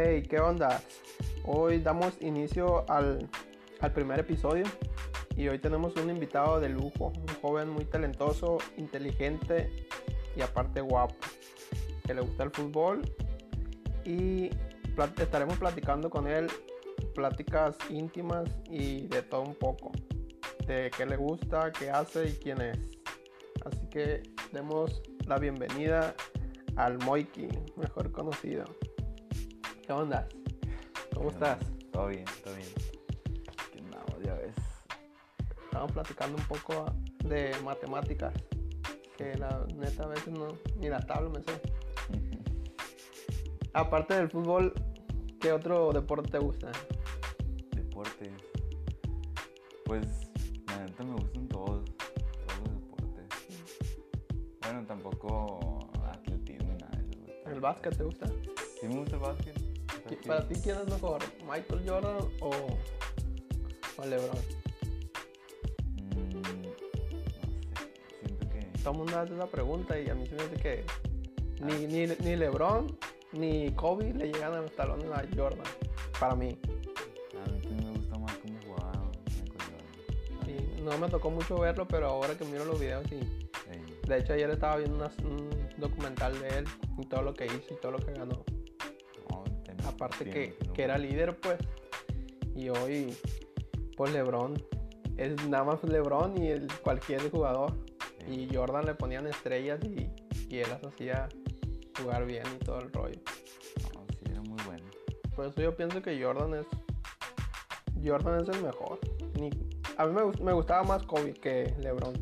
Hey, ¿qué onda? Hoy damos inicio al, al primer episodio y hoy tenemos un invitado de lujo, un joven muy talentoso, inteligente y aparte guapo, que le gusta el fútbol y estaremos platicando con él pláticas íntimas y de todo un poco, de qué le gusta, qué hace y quién es. Así que demos la bienvenida al Moiki, mejor conocido. ¿Qué onda? ¿Cómo estás? Todo bien, todo bien. Aquí andamos, ya ves. Estamos platicando un poco de matemáticas, que la neta a veces no, ni la tabla me sé. Aparte del fútbol, ¿qué otro deporte te gusta? Deportes. Pues, la neta me gustan todos. Todos los deportes. Bueno, tampoco atletismo ni nada de eso. ¿El básquet te gusta? Sí me gusta el básquet. Está ¿Qui- chido. ¿Para ti quién es mejor? ¿Michael Jordan o, o LeBron? Mm, no sé. Siento que. Todo el mundo hace esa pregunta y a mí se me hace que ni, ni, ni LeBron ni Kobe le llegan a los talones a Jordan, para mí. A mí también me gusta más cómo jugaba Michael Jordan. Y no me tocó mucho verlo, pero ahora que miro los videos sí. Ey, De hecho ayer estaba viendo una- un documental de él y todo lo que hizo y todo lo que ganó. Aparte que, que era líder pues. Y hoy pues LeBron es nada más LeBron y el, cualquier jugador. Y Jordan le ponían estrellas y, y él las hacía jugar bien y todo el rollo. No, sí, era muy bueno. Por eso yo pienso que Jordan es. Jordan es el mejor. Ni- a mí me, me gustaba más Kobe que LeBron.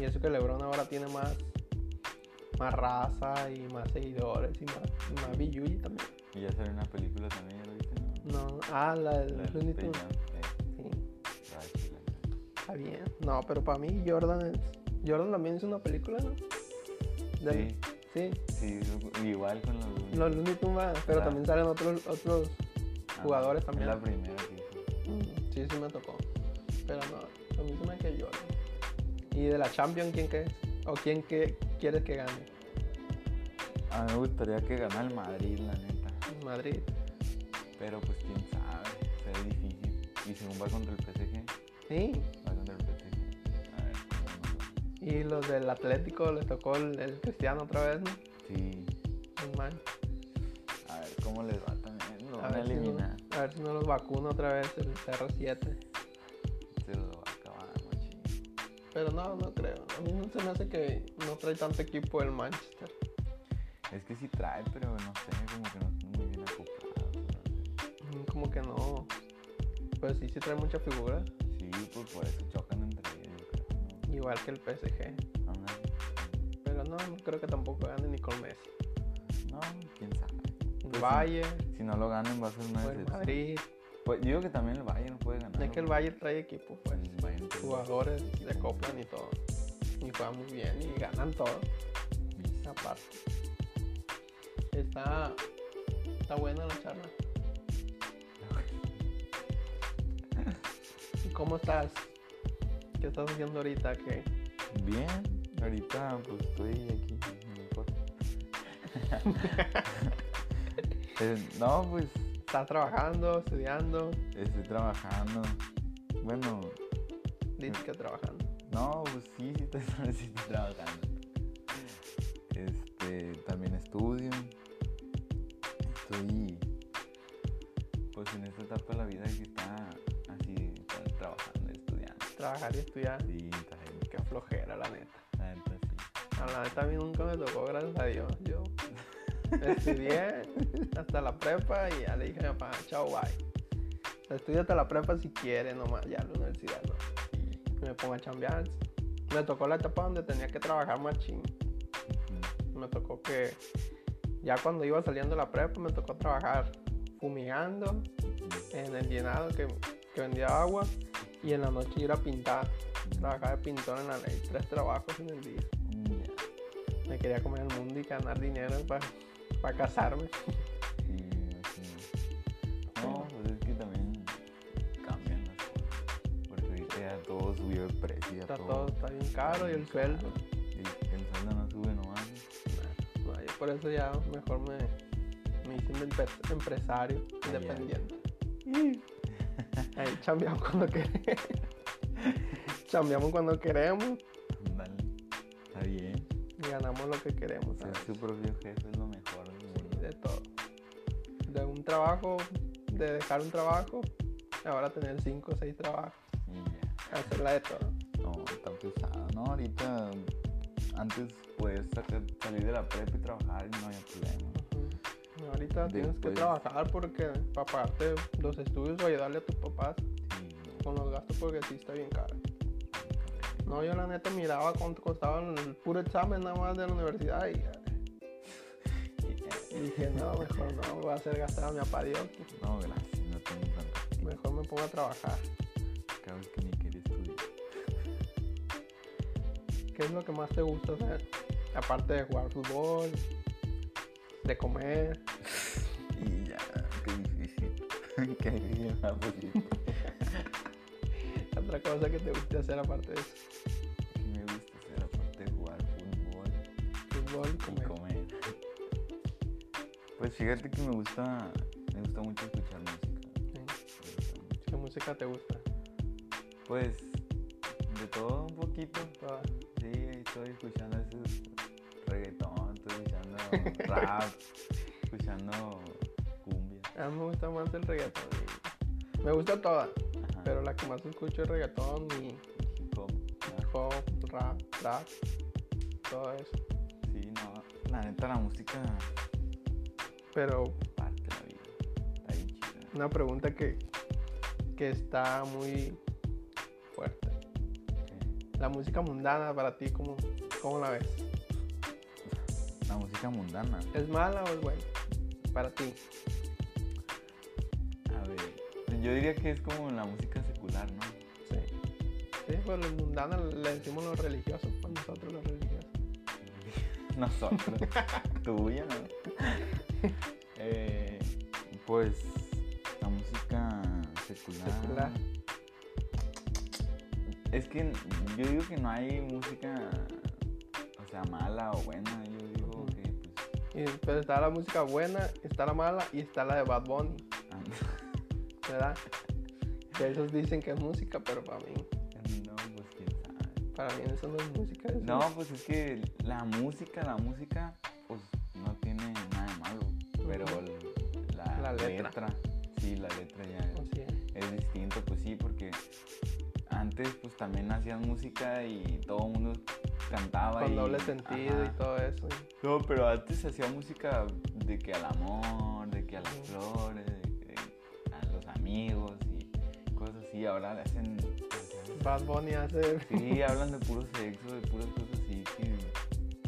Y eso que LeBron ahora tiene más. Más raza y más seguidores y más, y más también. Y ya salió una película también, ¿ya lo viste? No. No, ah, la de La Looney Tunes. Sí, chila. está bien. No, pero para mí Jordan es. Jordan también hizo una película, ¿no? De- Sí, sí. sí, igual con los Looney Los Looney Tunes, pero Ah. también salen otros otros Ah, jugadores es también. la primera que hizo. Mm, Sí, sí me tocó. Pero no, mí se me que Jordan. ¿Y de la Champions quién que ¿O quién que quieres que gane? A mí me gustaría que ganara el Madrid, la neta. Madrid. Pero pues quién sabe, será difícil. Y según va contra el PSG, Sí. va contra el PSG. A ver cómo. Y los del Atlético les tocó el, el Cristiano otra vez, ¿no? Sí, man. a ver cómo les va también. Lo A van a ver, si no, eliminar. a ver si no los vacuna otra vez el CR7. Se lo va a acabar, machín. Pero no, no creo. A mí no se me hace que no trae tanto equipo el Manchester. Es que sí trae, pero no sé, como que no Como que no. Pero sí, sí trae mucha figura. Sí, pues por eso chocan entre ellos. ¿no? Igual que el PSG. Aún así, Pero no, no creo que tampoco gane ni con Messi. No, quién sabe. Pues. Bayern. Si no lo ganan va a ser una el decepción. Madrid. Pues digo que también el Bayern puede ganar. Es que el Bayern trae equipo, pues. Bayern Jugadores se acoplan y todo. Y juegan muy bien y ganan todo. Aparte. Está. Está buena la charla. Cómo estás? ¿Qué estás haciendo ahorita? ¿Qué? Bien, ahorita pues estoy aquí mi cuarto. Eh, no, pues ¿Estás trabajando, estudiando? estoy trabajando. Bueno, Dices que trabajando. no, pues sí, sí estoy, sí estoy trabajando. Este, también estudio. Estoy pues en esta etapa de la vida que está Trabajar y estudiar. Sí, está bien, Qué flojera, la neta. la neta, sí. A la neta a mí nunca me tocó, gracias a Dios. Yo estudié hasta la prepa y ya le dije a mi papá, chao, bye. Estudia hasta la prepa si quiere nomás, ya la universidad no. Y me pongo a chambear. Me tocó la etapa donde tenía que trabajar más ching. Ujú. Me tocó que ya cuando iba saliendo de la prepa me tocó trabajar fumigando en el llenado que, que vendía agua y en la noche ir a pintar. Trabajar de pintor en la ley, tres trabajos en el día. Mm. Me quería comer el mundo y ganar dinero para casarme. Sí, me imagino. No, pues es que también cambian las cosas. Porque ahorita ya todo subió de precio. Está todo, está bien caro y el sueldo. Y el sueldo no sube nomás. No, yo por eso ya mejor me, Me empe- empresario Ah, ya. Ahí chambeamos cuando queremos. chambeamos cuando queremos Ándale. Está bien. y ganamos lo que queremos. Ser su propio jefe es lo mejor mundo. De todo. De un trabajo, de dejar un trabajo, ahora tener cinco o seis trabajos. Y ya. Hacerla de todo. No, está pesado, ¿no? Ahorita, antes puedes salir de la prepa y trabajar y no había problema. Ujú. Ahorita tienes que trabajar porque para pagarte los estudios o ayudarle a tus papás Sí, no. con los gastos porque sí está bien caro. No, yo la neta miraba cuánto costaba el puro examen nada más de la universidad y y dije, no, mejor no, voy a hacer gastar a mi papá Dios. No, gracias, no tengo tanto. Mejor me pongo a trabajar. Cada vez que ni quería estudiar. ¿Qué es lo que más te gusta hacer? Aparte de jugar fútbol, de comer. qué puesto. Otra cosa que te guste hacer aparte de eso. ¿Qué me gusta hacer aparte de jugar fútbol Fútbol y y comer. comer? Pues fíjate que me gusta, me gusta mucho escuchar música. Sí. Mucho. ¿Qué música te gusta? Pues de todo un poquito. Todas. Sí, estoy escuchando ese reggaetón, estoy escuchando rap, escuchando. A mí me gusta más el reggaetón. y- Me gusta todas, Ajá. pero la que más escucho es reggaetón y hip hop. rap, trap, todo eso. Sí, no, la neta la música Pero parte la vida. Está bien chida. una pregunta que, que está muy fuerte. La música mundana para ti, ¿cómo, cómo la ves? La música mundana. ¿Es mala o es buena? Para ti. Yo diría que es como la música secular, ¿no? Sí. Sí, pues los mundana le decimos los religiosos, pues nosotros los religiosos. Nosotros. Tuya, ¿no? Eh, pues la música secular. Secular. Es que yo digo que no hay música, o sea, mala o buena. Yo digo que, pues, Y, pero está la música buena, está la mala y está la de Bad Bunny, ¿verdad? Que esos dicen que es música, pero para mí, no, pues quién sabe. para mí eso no es música. eso No, pues es que la música, la música, pues no tiene nada de malo. Pero la, La letra. sí, la letra ya es- es distinto, pues sí, porque antes pues también hacían música y todo el mundo cantaba Con y, doble sentido ajá. y todo eso. y- No, pero antes se hacía música de que al amor, de que a las flores, así. Ahora le hacen... Bad Bunny hace. Sí, hablan de puro sexo, de puras cosas así que...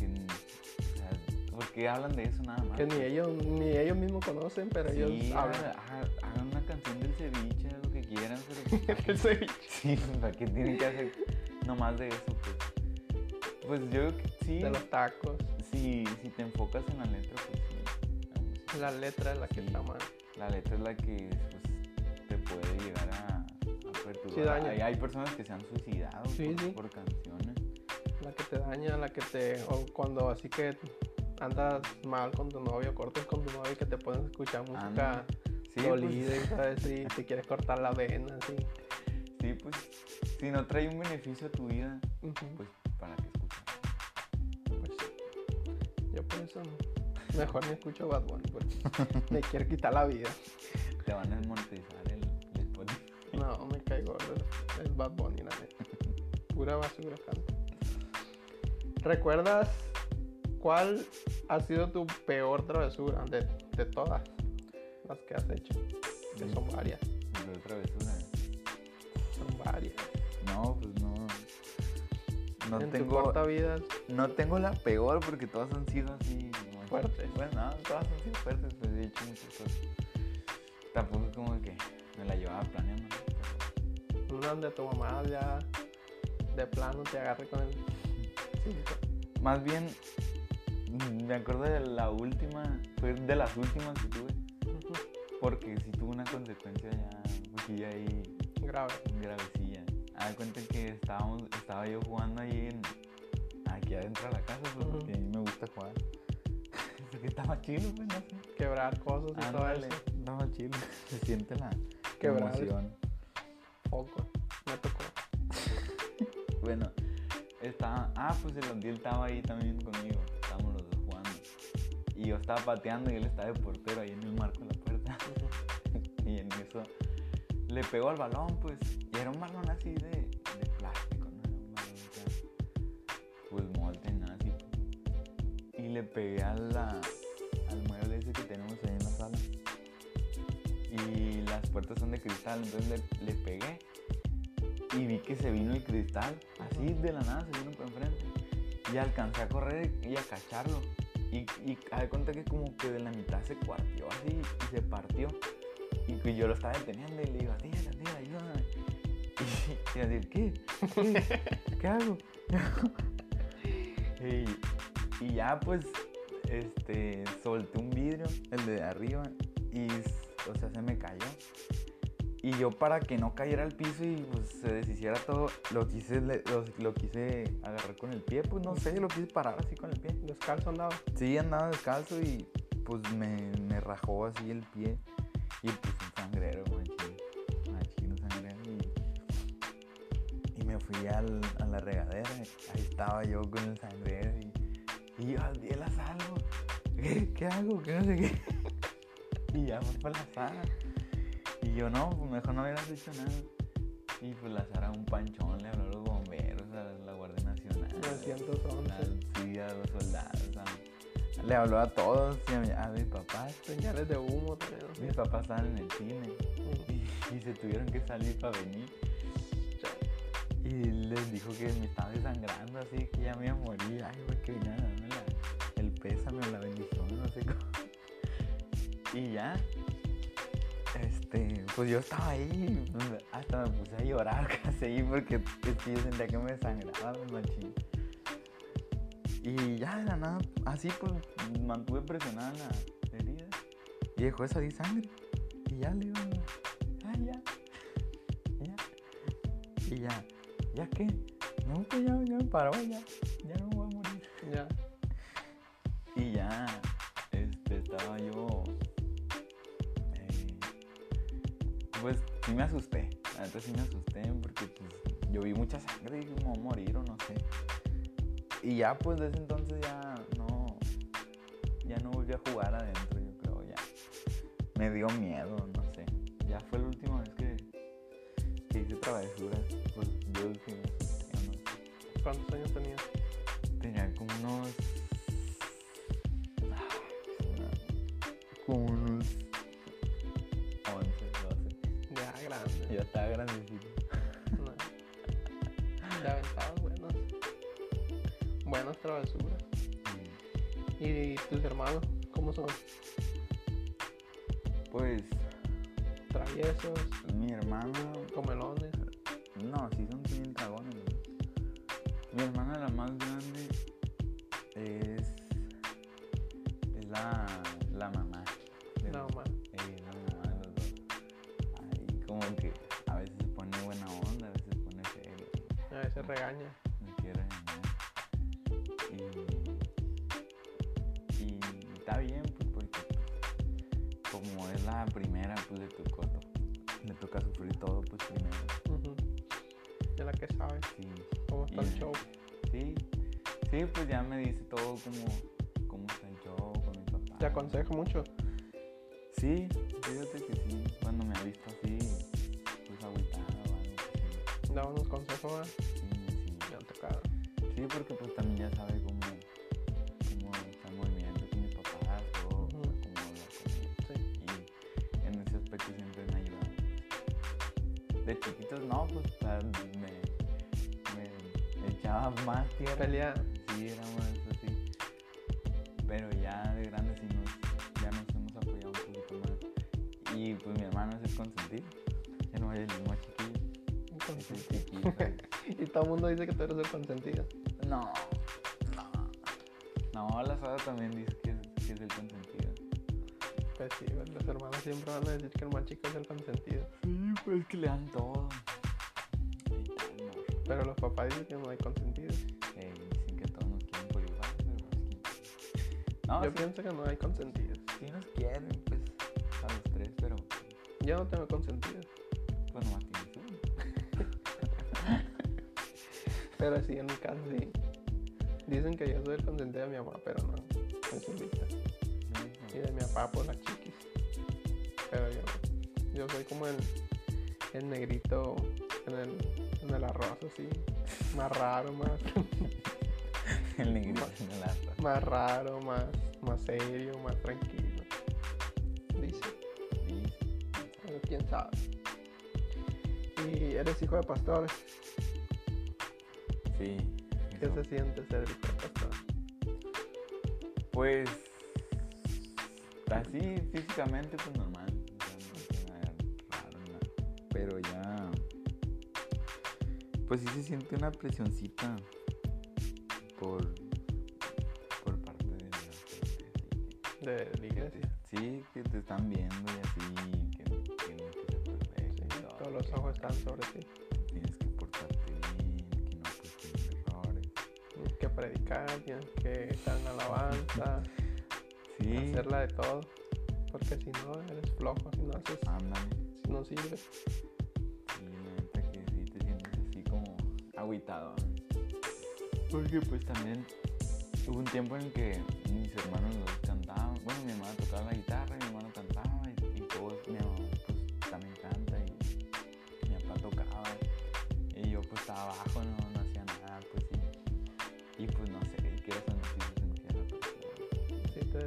que o sea, ¿Por qué hablan de eso nada más? que ni ellos, ni ellos mismos conocen, pero Sí, ellos hablan. hagan, hagan una canción del ceviche, lo que quieran, pero... ¿para qué- El ceviche. Sí, ¿para qué tienen que hacer nomás de eso? Pues, pues yo creo que sí. De los tacos. Si, si te enfocas en la letra, pues sí. la música. La letra es la que Sí. está mal. La letra es la que pues, te puede llegar a. Sí, daña. hay, hay personas que se han suicidado Sí, por, sí. por canciones. La que te daña, la que te. O cuando así que andas mal con tu novio, cortes con tu novio y que te pueden escuchar música Ándale. Sí, dolida pues, y sabes, y te quieres cortar la vena, así. sí, pues si no trae un beneficio a tu vida, pues para qué escuchar. pues. Yo por eso. Mejor me escucho Bad Bunny porque me quiere quitar la vida. Te van a el Spotify. No, me caigo el, el Bad Bunny, la neta. Pura basura canta. ¿Recuerdas cuál ha sido tu peor travesura de, de todas las que has hecho? Que son varias, Pero travesura. son varias. No, pues no. No en tu tengo. corta vida, No tengo la peor porque todas han sido así. Fuertes. Bueno, no, todas han sido fuertes, pues he hecho muchas cosas. Tampoco es como que me la llevaba planeando. Una donde tu mamá ya de plano te agarre con el. Pero más bien, me acuerdo de la última, fue de las últimas que tuve, porque sí tuvo una consecuencia ya un poquillo ahí Grave. gravecilla. De cuenta que estábamos, estaba yo jugando ahí en, aquí adentro de la casa, pues, porque a mí me gusta jugar. porque estaba chido, pues no sé. Quebrar cosas y todo Ándale, eso. estaba chido. Se siente la Quebrar. emoción. Poco. Me tocó. Bueno, estaba. Ah, pues el Ondiel estaba ahí también conmigo. Estábamos los dos jugando. Y yo estaba pateando y él estaba de portero ahí en el marco de la puerta. y en eso le pegó al balón, pues. Y era un balón así de, de plástico, ¿no? Era un balón Pues molde, nada así. Y le pegué a la- al mueble ese que tenemos ahí las puertas son de cristal, entonces le, pegué. Y vi que se vino el cristal, así de la nada se vino por enfrente. Y alcancé a correr y a cacharlo. Y, y de cuenta que como que de la mitad se cuartió así y se partió. Y yo lo estaba deteniendo y le digo, tira, tira, ayúdame. Y, y así, ¿qué? ¿Qué? ¿Qué hago? y, y ya pues, este, solté un vidrio, el de arriba, y, o sea, se me cayó. Y yo para que no cayera al piso y pues se deshiciera todo, lo quise, lo, lo quise agarrar con el pie, pues no sé, lo quise parar así con el pie. Descalzo andaba. Sí, andaba descalzo y pues me, me rajó así el pie. Y pues un sangrero, machín. Machín, sangrero. Y, y me fui al- a la regadera. Ahí estaba yo con el sangrero. Y, y yo, algo. ¿Qué, ¿Qué hago? ¿Qué no sé qué? Y ya fue para la Sara. Y yo, no, pues mejor no hubieras hecho nada. Y pues la Sara, un panchón, le habló a los bomberos, a la Guardia Nacional. 911. a- Sí, a los soldados. a- le habló a todos, y a, mi, a mis papás. Señales de humo. ¿no? Mis papás estaban en el cine y, y se tuvieron que salir para venir. Y les dijo que me estaba desangrando, así que ya me iba a morir. Ay, güey, que venía a darme la- el pésame o la bendición, no sé cómo. Y ya, este, pues yo estaba ahí, hasta me puse a llorar casi ahí porque es que yo sentía que me desangraba el machín. Y ya de la nada, así pues mantuve presionada la herida y dejó de salir sangre. Y ya le digo, ay, ya, ya. Y ya, ¿ya qué? No, pues ya, ya me paró, ya, ya no me voy a morir. Ya. Y ya, este, estaba yo. Pues sí me asusté. La neta sí me asusté porque pues yo vi mucha sangre y dije, me voy a morir o no sé. Y ya pues desde entonces ya no. Ya no volví a jugar adentro, yo creo ya. Me dio miedo, no sé. Ya fue la última vez que, que hice travesuras. Pues yo dije, no sé. ¿Cuántos años tenías? Tenía como unos. ¿Cómo son? Pues ¿Traviesos? Como, está el show con mi papá. Te aconsejo mucho. Sí, fíjate que sí, cuando me ha visto así, pues agüitado o algo así. Da unos consejos, ¿verdad? Sí, sí. Me han tocado. Sí, porque pues también ya sabe cómo, cómo está el movimiento con mis papás, todo, Ujú. cómo hablar conmigo. Sí. Y en ese aspecto siempre me ayudan. De chiquitos no, pues o me, me echaba más tierra. Pelea. Sí, era más Ya no el más chiquillo. Y todo el mundo dice que tú eres el consentido. No, no. No, la Sara también dice que, que es el consentido. Pues sí, los hermanos siempre van a decir que el más chico es el consentido. Sí, pues es que le dan todo. Pero los papás dicen que no hay consentidos. Eh, dicen que todos nos quieren por igual, No, Yo sí, pienso que no hay consentidos. sí nos quieren, pues, a los tres, pero Yo no tengo consentidos. Pues nomás tienes uno. Pero sí, en mi caso sí. Dicen que yo soy el consentido de mi mamá, pero no. No es. Y de mi papá por las chiquis. Pero yo, yo soy como el, el negrito en el, en el arroz, así. Más raro, más, El negrito en el asta. más raro, más, más serio, más tranquilo. Dice, Sí, pero quién sabe. Y eres hijo de pastores. sí. ¿Qué eso. se siente ser hijo de pastores? Pues así físicamente pues normal. Pero ya pues sí se siente una presioncita por por parte de la gente, De la iglesia. sí, que te están viendo alabanza, Sí, hacerla de todo. Porque si no, eres flojo, si no haces, ándale. si no sirves. Sí, neta que sí te sientes así como agüitado. Porque pues también hubo un tiempo en que mis hermanos los cantaban. Bueno, mi hermana tocaba la guitarra, mi hermano cantaba y, y todos, mi mamá pues también canta y mi papá tocaba. Y yo pues estaba abajo, no,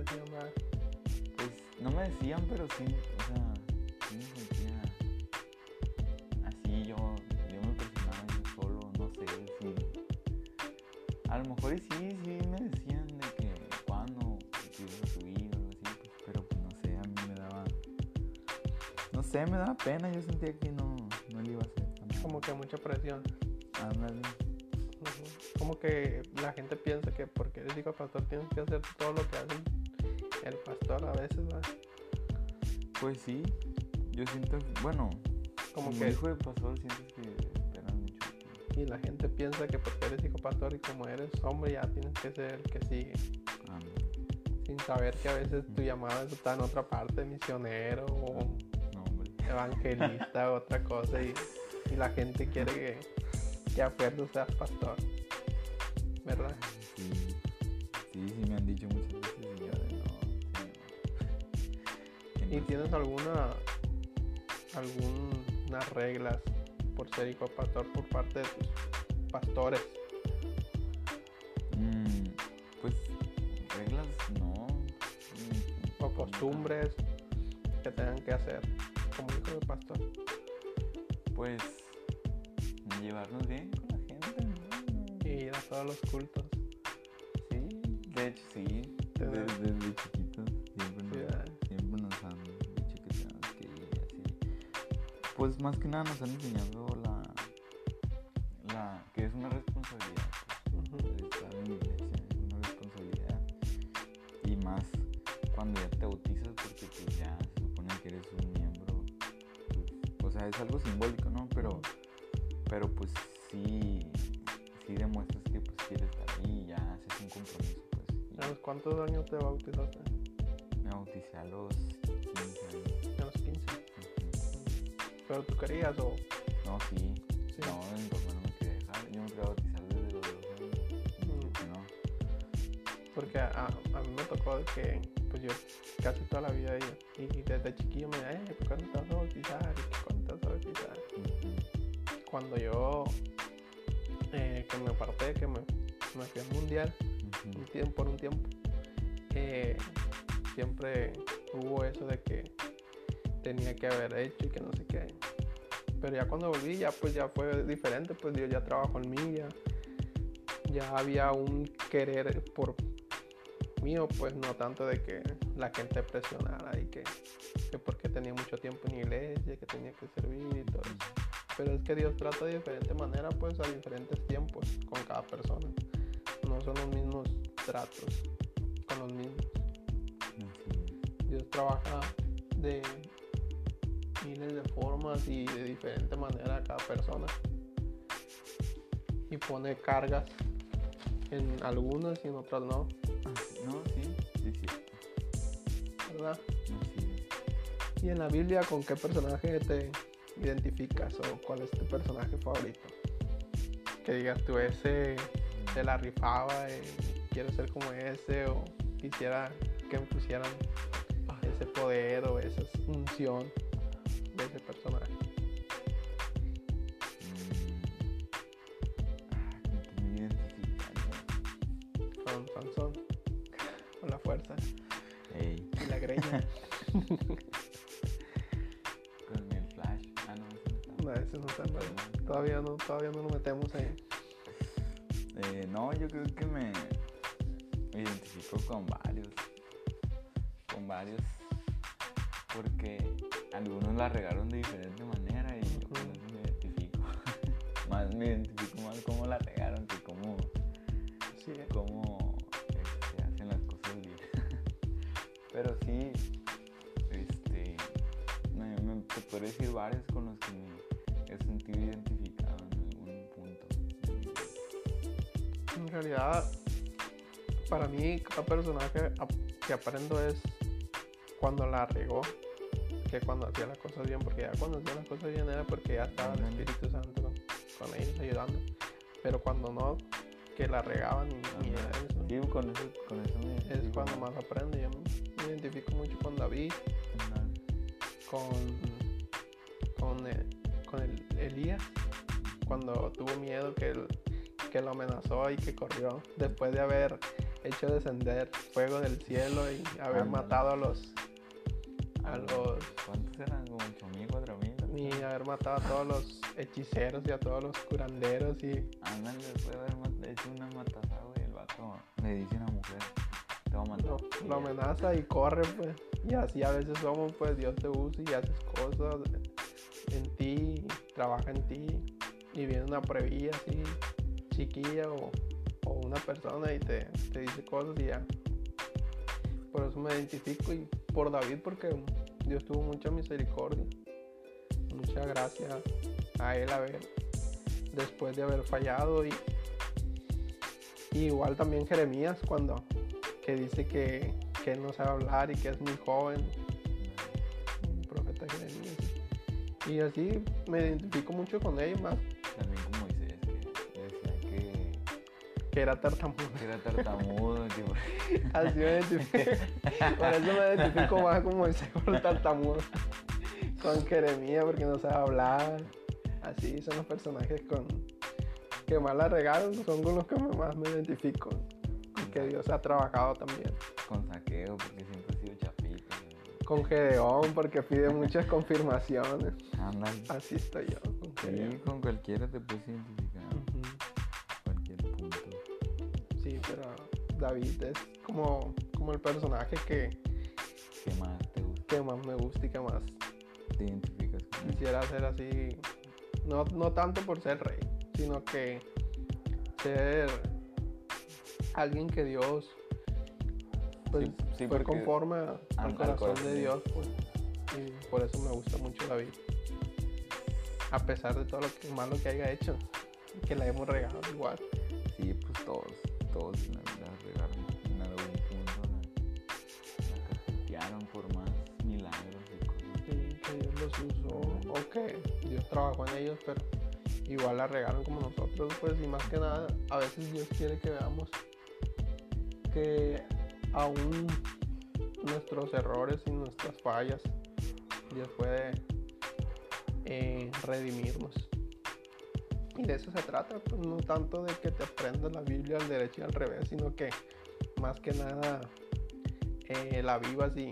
Pues no me decían, pero sí, o sea, sí me sentía así, yo, yo me presionaba yo solo, no sé si. A lo mejor sí, sí me decían de que cuando te ibas a subir o algo así, pues, pero pues no sé, a mí me daba. No sé, me daba pena, yo sentía que no, no le iba a hacer Como que mucha presión. Ándale. Como que la gente piensa que porque eres hijo de pastor tienes que hacer todo lo que hace el pastor a veces, ¿verdad? Pues sí, yo siento, bueno, Como como que hijo de pastor sientes que mucho y la gente piensa que porque eres hijo pastor y como eres hombre ya tienes que ser el que sigue. Sin saber que a veces tu llamada está en otra parte, misionero o No, hombre. evangelista o otra cosa y, y la gente quiere que, que a fuerza seas pastor. ¿Verdad? Tienes alguna algunas reglas por ser hijo pastor por parte de tus pastores? Mm, pues reglas no. Mm, o costumbres que tengan que hacer como hijo de pastor. Pues llevarnos bien con la gente, ¿no? Y ir a todos los cultos. Sí, de hecho sí. Tener- Desde, desde Pues más que nada nos han enseñado pues yo casi toda la vida y, y desde chiquillo me decían, eh, ¿cuándo te vas a bautizar? ¿Y que cuándo te vas a bautizar? Ujú. Cuando yo eh, que me aparté, que me, me fui al mundial, un tiempo, por un tiempo, eh, siempre hubo eso de que tenía que haber hecho y que no sé qué. Pero ya cuando volví, ya pues ya fue diferente, pues yo ya trabajo en mí, ya, ya había un querer por mío, pues no tanto de que la gente presionara y que, que porque tenía mucho tiempo en iglesia, que tenía que servir y todo eso. Pero es que Dios trata de diferente manera, pues a diferentes tiempos con cada persona. No son los mismos tratos con los mismos. Dios trabaja de miles de formas y de diferente manera a cada persona. Y pone cargas en algunas y en otras no. ¿no? Sí, sí, sí. ¿Verdad? Así ¿Y en la Biblia con qué personaje te identificas o cuál es tu personaje favorito? Que digas tú, ese se la rifaba, eh, quiero ser como ese o quisiera que me pusieran ese poder o esa unción de ese personaje. Con el flash. Ah, no, ese no está. no, ese no está. Todavía no, todavía no nos metemos ahí. Eh, no, yo creo que me, me identifico con varios. Con varios. Porque algunos la regaron de diferente manera y yo con Ujú. eso me identifico. más me identifico más cómo la regaron que cómo, Sí, cómo podría decir varios con los que me he sentido identificado en algún punto. en realidad, para mí, cada personaje que aprendo es cuando la regó, que cuando hacía las cosas bien, porque ya cuando hacía las cosas bien era porque ya estaba el. Espíritu Santo con, ellos ayudando. Pero cuando no, que la regaban y, y era eso, Sí, con eso, con eso me es cuando más aprendo. Yo me identifico mucho con David, con, con, el, con el Elías, cuando tuvo miedo que, el- que lo amenazó y que corrió, después de haber hecho descender fuego del cielo y haber Ándale. matado a los, a los ¿Cuántos eran? ¿Como 8 mil, 4 mil? y haber matado a todos los hechiceros y a todos los curanderos y Ándale, después de haber hecho una matanza, güey, el vato le dice a una mujer, te voy a matar. lo, Y amenaza y corre pues y así a veces somos pues Dios te usa y haces cosas en ti trabaja en ti y viene una pruebilla así chiquilla o, o una persona y te, te dice cosas y ya. Por eso me identifico y por David porque Dios tuvo mucha misericordia mucha gracia a él haber después de haber fallado y, y igual también Jeremías cuando que dice que, que él no sabe hablar y que es muy joven y así me identifico mucho con él más También con Moisés, que decía que, que era tartamudo. que era tartamudo, tipo, así me identifico. Por eso me identifico más como ese por tartamudo. Con Jeremías porque no sabe hablar. Así son los personajes con que más la regaron son con los que más me identifico. Y que Dios ha trabajado también. Con saqueo, porque siempre con Gedeón porque pide muchas confirmaciones Ándale. así estoy yo con Sí, Gedeón con cualquiera te puedes identificar, Ujú. cualquier punto. Sí, pero David es como, como el personaje que, ¿Qué más te gusta? que más me gusta y que más ¿Te identificas con él? quisiera ser así. No, no tanto por ser rey, sino que ser alguien que Dios pues, Sí, fue conforme a- al al corazón de de Dios. Pues, y por eso me gusta mucho David. A pesar de todo lo que malo que haya hecho, que la hemos regado igual. Sí, pues todos, todos la, la regaron en algún punto, la, la cajetearon por más milagros y cosas. Sí, que Dios los usó o que Dios trabajó en ellos, pero igual la regaron como nosotros, pues, y más que nada, a veces Dios quiere que veamos que aún nuestros errores y nuestras fallas, Dios puede eh, redimirnos. Y de eso se trata, pues, no tanto de que te aprendas la Biblia al derecho y al revés, sino que más que nada eh, la vivas y,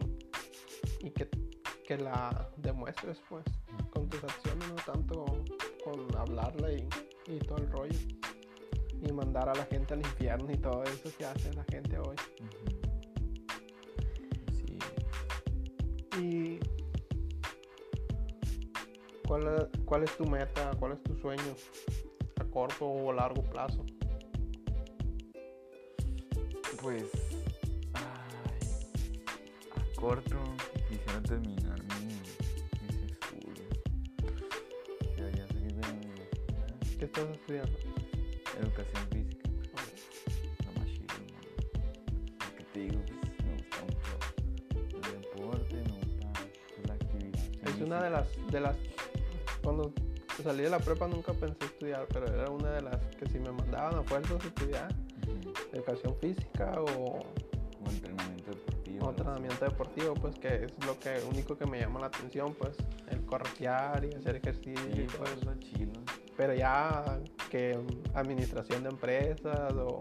y que, que la demuestres pues con tus acciones, no tanto con hablarla y, y todo el rollo. Y mandar a la gente al infierno y todo eso que hace la gente hoy. ¿Y cuál es, cuál es tu meta? ¿Cuál es tu sueño? ¿A corto o largo plazo? pues, ay, a corto quisiera terminar mi, mis estudios. Quisiera ya salir de la universidad. ¿Qué estás estudiando? Educación física, una de las, de las, cuando salí de la prepa nunca pensé estudiar, pero era una de las que si me mandaban a fuerzas estudiar, educación física o, O entrenamiento deportivo. o entrenamiento deportivo, pues que es lo que único que me llama la atención, pues el corretear y hacer ejercicio y Sí, todo pues eso. Pero ya que administración de empresas o,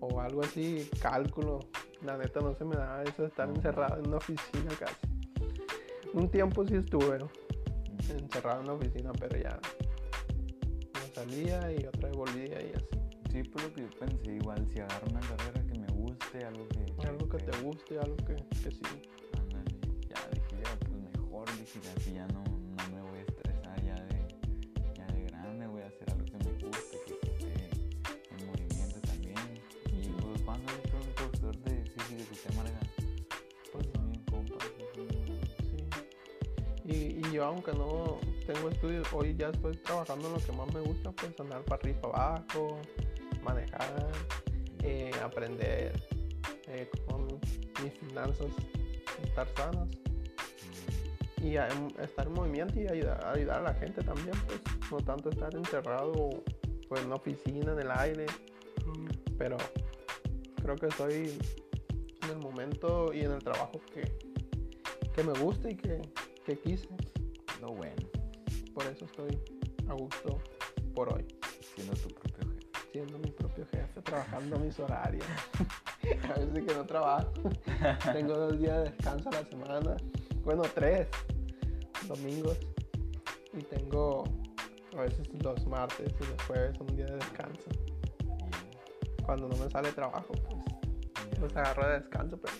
o algo así, cálculo, la neta no se me da eso de estar No. encerrado en una oficina casi. Un tiempo sí estuve encerrado en una oficina, pero ya no salía y otra vez volvía y así. Sí, por lo que yo pensé, igual si agarro una carrera que me guste, algo que... Algo que te guste, algo que, que sí. Ándale, ya dije yo, pues mejor, dije, así ya no, no me voy a estresar ya de, ya de grande, voy a hacer algo que me guste, que esté en movimiento también. Y pues cuando visto un profesor de física que se amarga, yo aunque no tengo estudios, hoy ya estoy trabajando en lo que más me gusta, pues andar para arriba y para abajo, manejar, eh, aprender eh, con mis finanzas, estar sanas. Y a- estar en movimiento y ayudar, ayudar a la gente también, pues no tanto estar encerrado pues, en una oficina, en el aire, pero creo que estoy en el momento y en el trabajo que, que me gusta y que, que quise. Lo bueno, Por eso estoy a gusto por hoy, siendo tu propio jefe. siendo mi propio jefe, trabajando mis horarios. a veces que no trabajo. Tengo dos días de descanso a la semana. Bueno, tres domingos. Y tengo a veces los martes y los jueves un día de descanso. Cuando no me sale trabajo, pues, Y ya, pues agarro de descanso, pero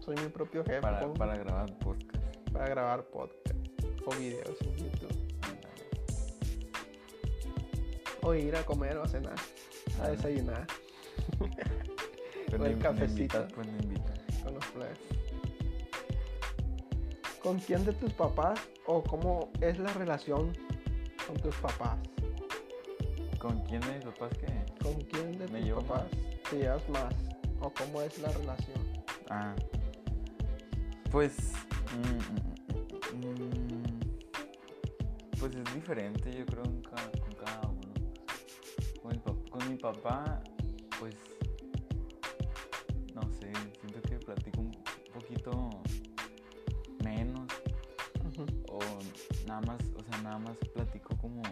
soy mi propio jefe para, para grabar podcast. para grabar podcast o videos en YouTube. O ir a comer o a cenar, a desayunar O el no cafecito. invitas, pues invitas. con los plebes. ¿Con quién de tus papás o cómo es la relación con tus papás? ¿Con quién de mis papás qué? ¿Con quién de tus papás te llevas más? ¿O cómo es la relación? Ah. Pues. mm, mm, mm, pues es diferente, yo creo, con cada uno. Con, el pap- con mi papá, pues. No sé, siento que platico un poquito menos. O nada más, o sea, nada más platico como.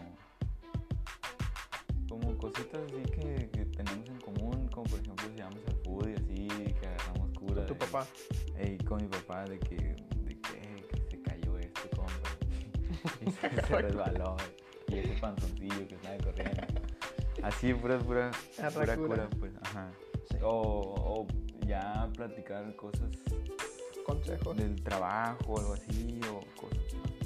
Como cositas así que, que tenemos en común, como por ejemplo si vamos al fútbol y así, que agarramos cura. Con tu de- papá. Ey, con mi papá de que, se, resbaló y ese panzoncillo que estaba corriendo. Así, pura, pura, pura cura. pues, ajá. Sí. O, o ya platicar cosas Consejos. del trabajo algo así, o cosas así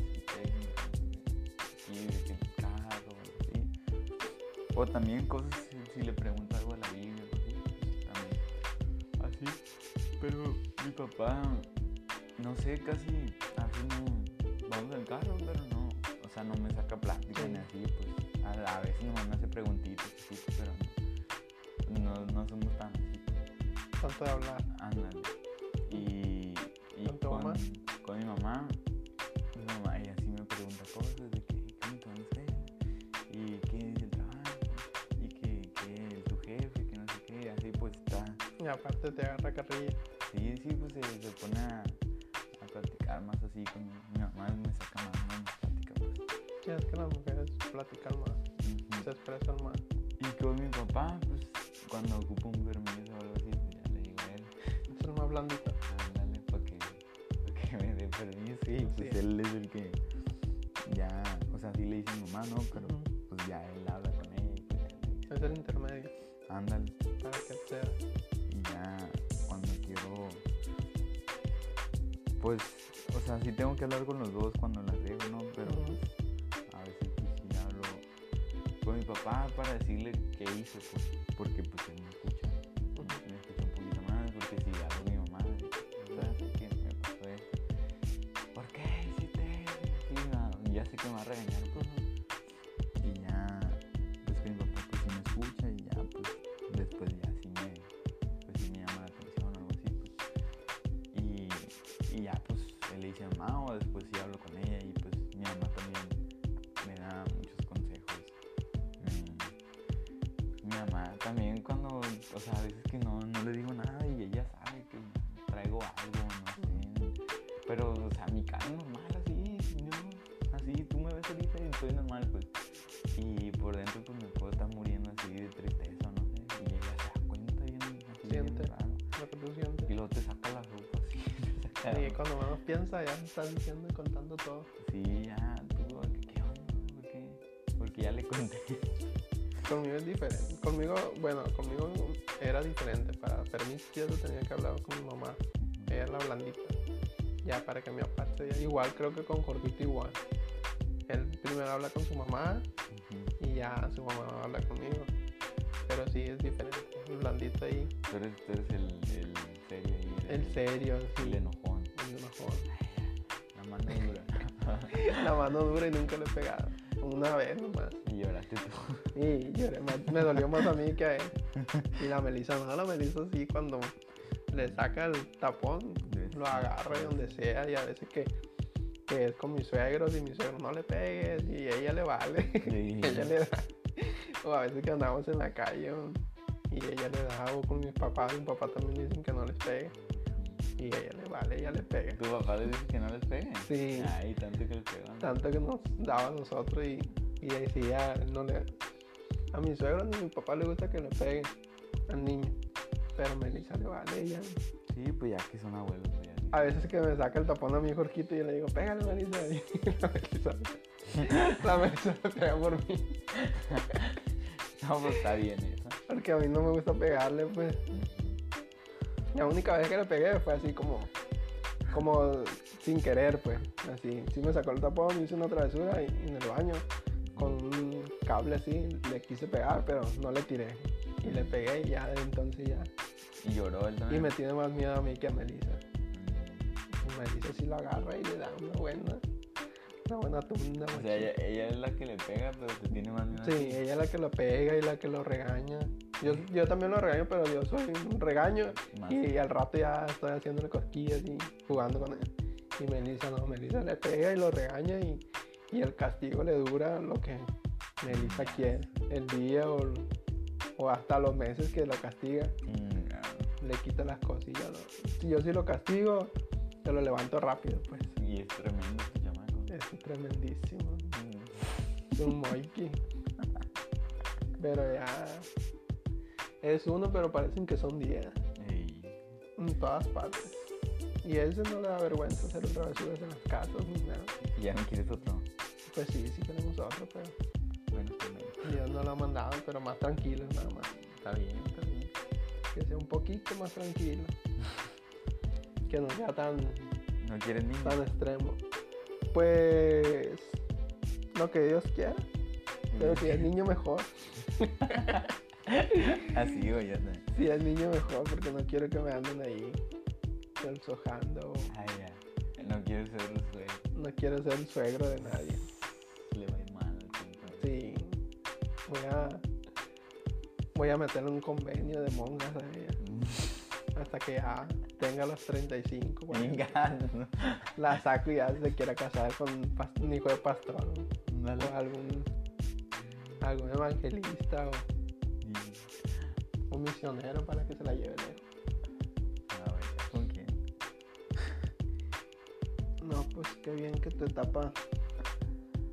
técnicas, carro, o algo así. O también cosas, si, si le pregunto algo a la Biblia, así. Así. Pero mi papá, no sé, casi, a veces no, vamos el carro, pero no, sea, no me saca plática Sí. ni así, pues, a, a veces nomás me hace preguntitas, pero no, no, no somos tan así. Tanto de hablar. Ándale. Y, y ¿Con tu con, mamá? con mi mamá, mi mamá, ella sí me pregunta cosas de que, ¿cómo te van a hacer? Y qué dice el trabajo, y que, que tu jefe, que no sé qué, así pues está. Y aparte te agarra carrilla. Sí, sí, pues se, se pone a, a platicar más así con mi, mi mamá, me saca más, platican más, se expresan más. Y con mi papá, pues cuando ocupo un permiso o algo así, pues ya le digo a él. Es más blandito. Ándale, para que, pa' que me dé permiso. Y pues Sí. él es el que ya, o sea, sí le dice mi mamá, ¿no? Pero pues ya él habla con ella y pues ya Es el intermedio ándale. para que sea. Y ya cuando quiero, pues, o sea, sí tengo que hablar con los dos cuando la riego, ¿no? Mi papá para decirle qué hice, pues, ya estás diciendo y contando todo. Sí, ya, tú, ¿qué onda? ¿Por qué? Porque ya le conté. Conmigo es diferente. Conmigo, bueno, conmigo era diferente. Para permitirlo tenía que hablar con mi mamá. Ella es la blandita. Ya para que me aparte. ya. Igual creo que con Jorgito igual. Él primero habla con su mamá y ya su mamá habla conmigo. Pero sí es diferente. El blandito ahí. Tú eres, tú eres el, el serio. El serio, sí. El enojón. La mano dura y nunca le he pegado. Una vez nomás. y lloraste tú. Y lloré me dolió más a mí que a él. Y la Melissa no, la Melissa sí cuando le saca el tapón, lo agarra y donde sea. Y a veces que, que es con mis suegros y mis suegros no le pegues y ella le vale. Sí. ella le da. O a veces que andamos en la calle y ella le da. O con mis papás, mi papá también dicen que no les pegue. Y ella le vale, ella le pega. ¿Tu papá le dice que no les peguen? Sí. Ay, tanto que les pegan. tanto que nos daba a nosotros y, y decía, no le, a mi suegro ni a mi papá le gusta que le peguen al niño, pero a Melissa le vale ella. Sí, pues ya que son abuelos. pues ya. A veces que me saca el tapón a mi Jorquito y yo le digo, pégale Melissa, y la Melissa, la Melissa me pega por mí, No, pues está bien eso. porque a mí no me gusta pegarle, pues. La única vez que le pegué fue así como, como sin querer, pues, así. Sí me sacó el tapón, hice una travesura y, y en el baño, con un cable así, le quise pegar, pero no le tiré. Y le pegué y ya, de entonces ya. Y lloró él Y también. me tiene más miedo a mí que a Melissa. Y Melissa sí lo agarra y le da una buena, una buena tunda. O sea, ella, ella es la que le pega, pero te tiene más miedo. Sí, ella es la que lo pega y la que lo regaña. Yo, yo también lo regaño, pero yo soy un regaño Más. y al rato ya estoy haciéndole cosquillas y jugando con él. Y Melissa no, Melissa le pega y lo regaña y, y el castigo le dura lo que Melissa quiere. El día o, o hasta los meses que lo castiga, Mm, le quita las cosillas. Si yo sí lo castigo, te lo levanto rápido, pues. Y es tremendo este chamaco. Es tremendísimo. Mm. Es un moiki. Pero ya. Es uno, pero parecen que son 10 Ey. en todas partes. Y a ese no le da vergüenza hacer travesuras en las casas ni nada. ¿Y ya no quieres otro? Pues sí, sí tenemos otro, pero Bueno, también. Dios no lo ha mandado, pero más tranquilo nada más. Está bien, está bien. Que sea un poquito más tranquilo. Que no sea tan, ¿No quieres niños? tan extremo. Pues lo que Dios quiera. Pero si es niño mejor. Así, güey, ya. Si es niño mejor, porque no quiero que me anden ahí sojando. Ay, ya. No quiero ser el suegro. No quiero ser el suegro de nadie. Le va mal al. Sí. Voy a. Voy a meterle un convenio de monjas a ella. Hasta que ya tenga los 35. por ejemplo. Venga, no. La saco y ya se quiera casar con un hijo de pastor. O algún. Algún evangelista o un misionero para que se la lleve lejos. A ver, ¿con quién? No, pues qué bien que tu etapa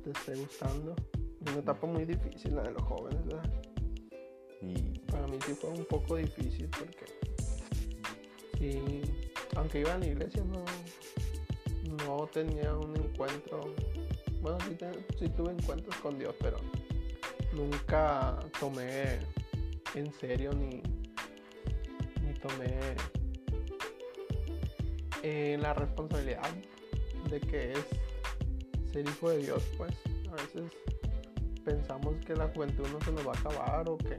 te esté gustando. Una etapa muy difícil la de los jóvenes, ¿verdad? Sí. Para mí sí fue un poco difícil porque sí, aunque iba a la iglesia no, no tenía un encuentro. Bueno, sí, te- sí tuve encuentros con Dios, pero nunca tomé en serio ni, ni tomé eh, la responsabilidad de que es ser hijo de Dios, pues a veces pensamos que la juventud no se nos va a acabar o que,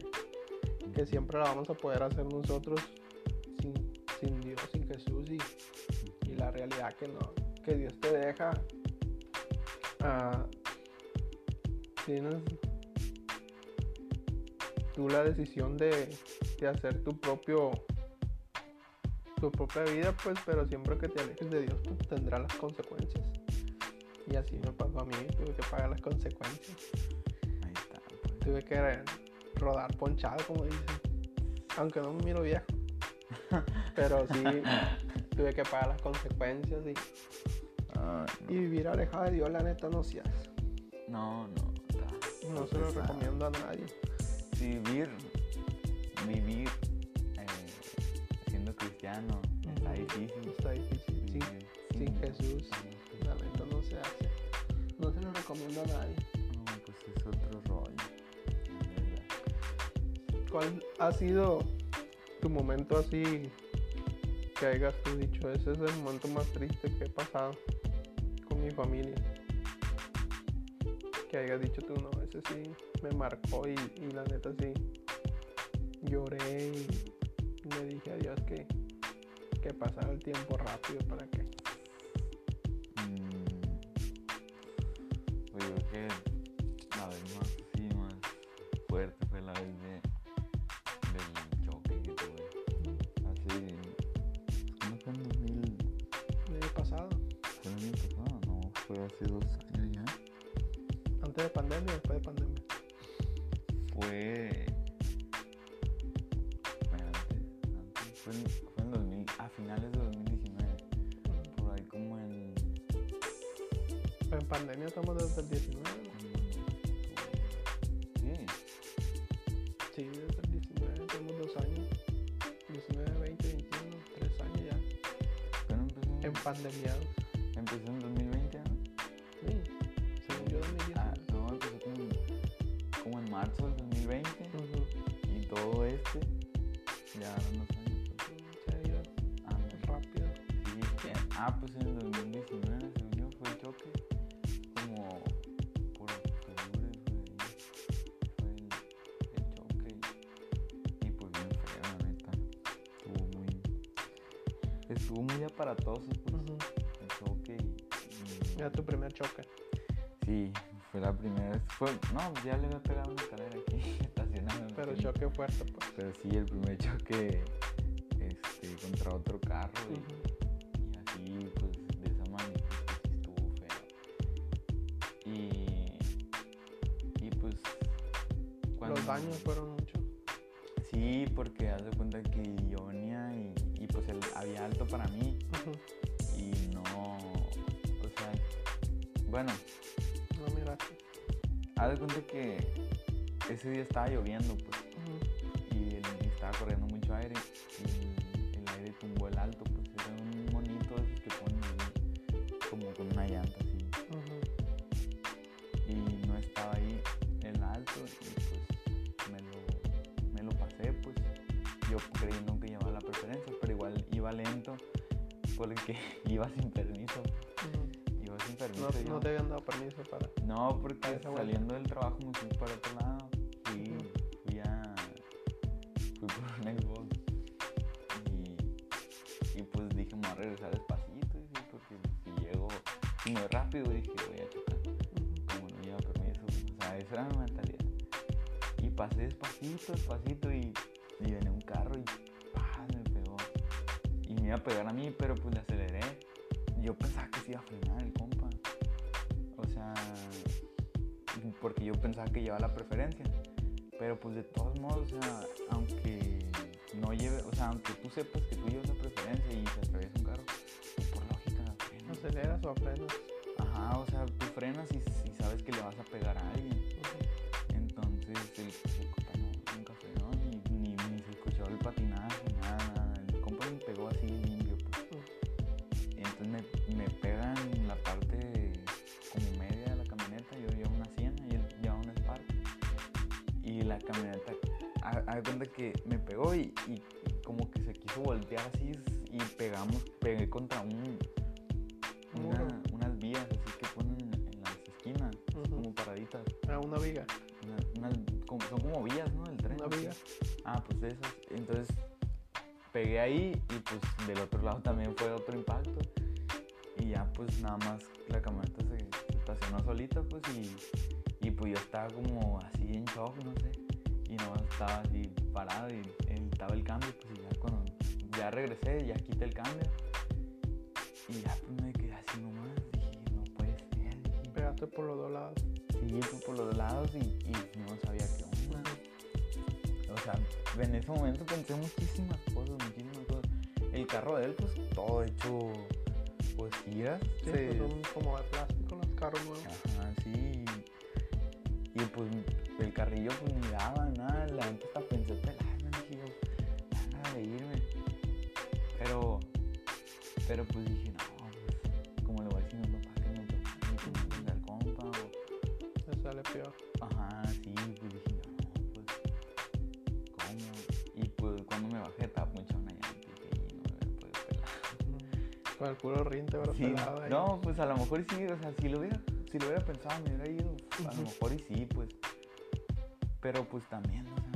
que siempre la vamos a poder hacer nosotros sin, sin Dios, sin Jesús y, y la realidad que no, que Dios te deja. ah, tienes tú la decisión de, de hacer tu propio tu propia vida pues pero siempre que te alejes de Dios pues, tendrá las consecuencias y así me pasó a mí tuve que pagar las consecuencias Ahí está. pues. tuve que rodar ponchado como dicen aunque no me miro viejo. Pero sí tuve que pagar las consecuencias y, y vivir alejado de Dios, la neta, no se hace. no, no. No se lo pesado. recomiendo a nadie. Sí, vivir, vivir eh, siendo cristiano está difícil. Está difícil. Sin, Vivir sin Jesús, neta, no se hace. No se lo recomiendo a nadie. No, pues es otro rollo. ¿Cuál ha sido tu momento así que hayas tú dicho? Ese es el momento más triste que he pasado con mi familia. Que hayas dicho tú, no, ese sí me marcó y, y la neta sí lloré y le dije a Dios que, que pasara el tiempo rápido para que... Mm, Pues yo creo que la vez más, sí, más fuerte fue la vez de, del choque que tuve. Así, ¿cómo fue en 2000? El año pasado, ¿Fue el año pasado? No, fue hace dos años. Antes de pandemia, después de pandemia. Fue. Fue antes, antes. Fue en, fue en 2000, a finales de 2019. Por ahí como en. Pero en pandemia estamos desde el 19. ¿no? Sí, Sí, desde el 19, tenemos dos años. 19, 20, 21, tres años ya. pero empezó, En pandemiados. empezó en 2020, Muy aparatoso, pues. Ujú. El choque y. y- Era tu primer choque. Sí, fue la primera vez. Fue, no, ya le había pegado una escalera aquí estacionando. Pero choque fuerte, pues. Pero sí, el primer choque este, contra otro carro y, día estaba lloviendo, pues. Y, el- y estaba corriendo mucho aire y el aire tumbó el alto, pues era un monito esos que ponen ahí, como con una llanta así y no estaba ahí el alto y pues me lo, me lo pasé pues yo creyendo que llevaba la preferencia pero igual iba lento porque iba sin permiso Ujú. iba sin permiso No, no te habían dado permiso para. No, porque saliendo del trabajo me fui para otro lado. Regresar despacito. porque si llego voy rápido, dije, voy a chocar. Como no lleva permiso. O sea, esa era mi mentalidad. Y pasé despacito, despacito. Y, y un carro y me pegó. Y me iba a pegar a mí, pero pues le aceleré. Yo pensaba que se iba a frenar el compa. O sea, porque yo pensaba que llevaba la preferencia. Pero pues de todos modos, o sea, aunque no lleve, o sea, aunque tú sepas que tú llevas la preferencia y se atraviesa un carro, por lógica frenas. ¿Aceleras o frenas? Ajá, o sea, tú frenas y, y sabes que le vas a pegar a alguien. Entonces el, compa no, nunca frenó, ni, ni, ni se escuchó el patinaje, nada, nada. El compa me pegó así limpio, pues. Entonces me, me pega en la haz de cuenta que me pegó y, y como que se quiso voltear así y pegamos, pegué contra un, una- unas vías así que ponen en las esquinas, Ujú. como paraditas. Ah, una viga. Una- unas- como- son como vías, ¿no? Del tren. Una viga. Ah, pues de esas. Entonces pegué ahí y pues del otro lado también fue otro impacto. Y ya pues nada más la camioneta se, se estacionó solita pues y, y pues yo estaba como así en shock, no sé. Y no estaba así parado y él estaba el cambio pues ya cuando ya regresé, ya quité el cambio. Y ya pues me quedé así nomás, dije, no puede ser, dije. Pegaste por los dos lados. Sí, pues por los lados y, y no sabía qué onda. O sea, en ese momento pensé muchísimas cosas, muchísimas cosas. El carro de él, pues todo hecho, pues giras. Sí, pues son como de plástico los carros nuevos. Ajá, sí. Y pues el carrillo pues ni daba nada, la gente hasta pensé pelarme, dije yo, nada de irme. Pero, pero pues dije, no, pues, como le voy a decir a mi papá que me toque, el compa, o, Me sale peor. ajá, sí, pues dije, no, pues, ¿cómo? Y pues cuando me bajé estaba punchado una llanta, y no me podido pelar. Con el puro rinte, pero Sí, pelado ahí. no, pues a lo mejor y sí, o sea, si lo hubiera, si lo hubiera pensado, me hubiera ido, a lo mejor y sí, pues. Pero pues también, o sea,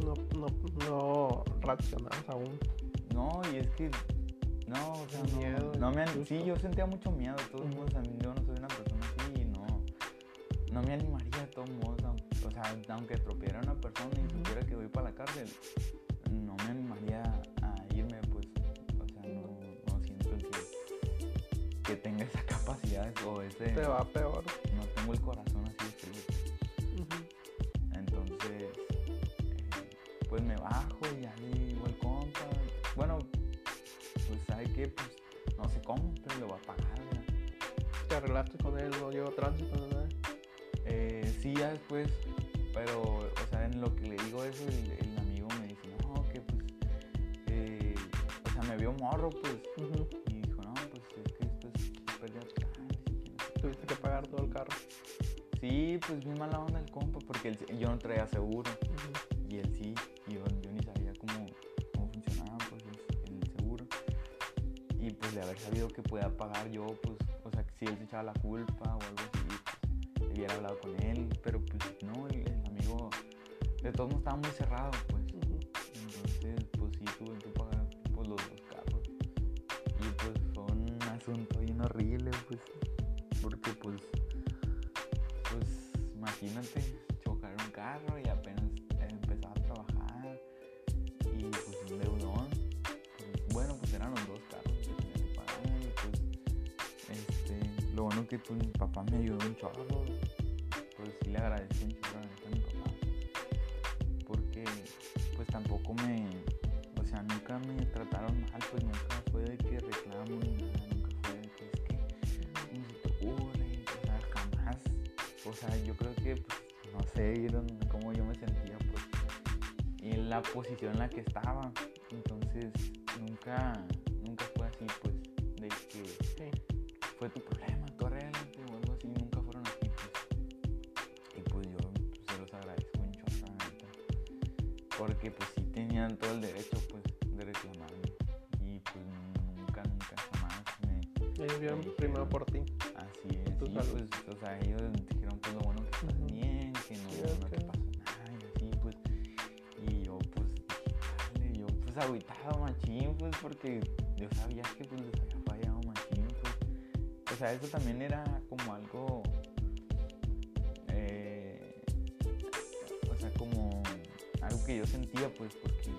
no, no No, reaccionas aún. no, y es que, no, o sea, no, Miedo, no me, an- susto. sí, yo sentía mucho miedo, de todos modos, yo no soy una persona así, y no, no me animaría de todos modos, o sea, aunque atropellara a una persona y supiera que voy para la cárcel, no me animaría a irme, pues, o sea, no, no siento que, que tenga esa capacidad o ese, Te va peor. no tengo el corazón así de frío. Cómo, pero lo va a pagar. Te arreglaste con él, no llevo tránsito, ¿no? Eh, sí, ya después, pero, o sea, en lo que le digo eso, el, el amigo me dice, no, que pues, eh, o sea, me vio morro, pues, y dijo, no, pues es que esto es pérdida total. y que no sé qué". Tuviste que pagar todo el carro. Sí, pues bien mala onda el compa, porque él- yo no traía seguro. Y él sí, pues de haber sabido que podía pagar yo, pues, o sea, que si él se echaba la culpa o algo así, pues hubiera hablado con él, pero pues no, el, el amigo de todos modos estaba muy cerrado, pues. Entonces, pues sí tuve que pagar pues los dos carros. Y pues fue un asunto bien horrible, pues, porque pues, pues imagínate que pues mi papá me ayudó un chorro. Pues sí le agradezco un chorro a mi papá porque pues tampoco me, o sea, nunca me trataron mal, pues nunca fue de que reclamo ni nada, nunca fue de que es que, ¿cómo se te ocurre? O sea, jamás, o sea, yo creo que, pues, no sé, cómo yo me sentía, pues, y en la posición en la que estaba, entonces, nunca, nunca fue así, pues, de que Sí. fue tu problema, vieron primero por ti. Así es, Tu salud. pues, o sea, ellos dijeron pues lo bueno que estás bien, que no, Sí, no te ok. pasó nada y así, pues. Y yo pues dije, "Dale", yo pues agüitado machín, pues, porque yo sabía que pues les había fallado machín, pues. O sea, eso también era como algo, eh, o sea, como algo que yo sentía, pues, porque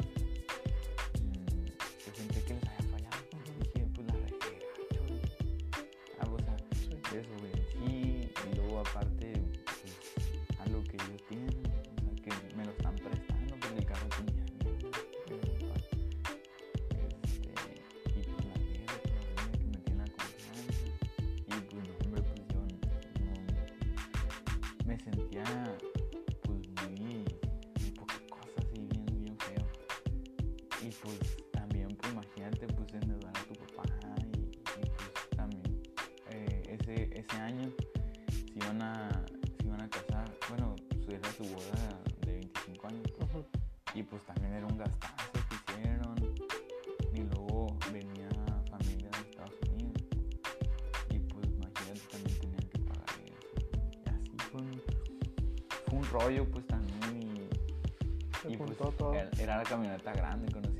ese, ese año se iban a, se iban a casar, bueno, era su boda de 25 años. Pues, y pues también era un gastazo que hicieron. Y luego venía familia de Estados Unidos. Y pues imagínate también tenían que pagar eso. Y así fue un, fue un rollo pues también. Y, Se y, pues, todo. era, era la camioneta grande cuando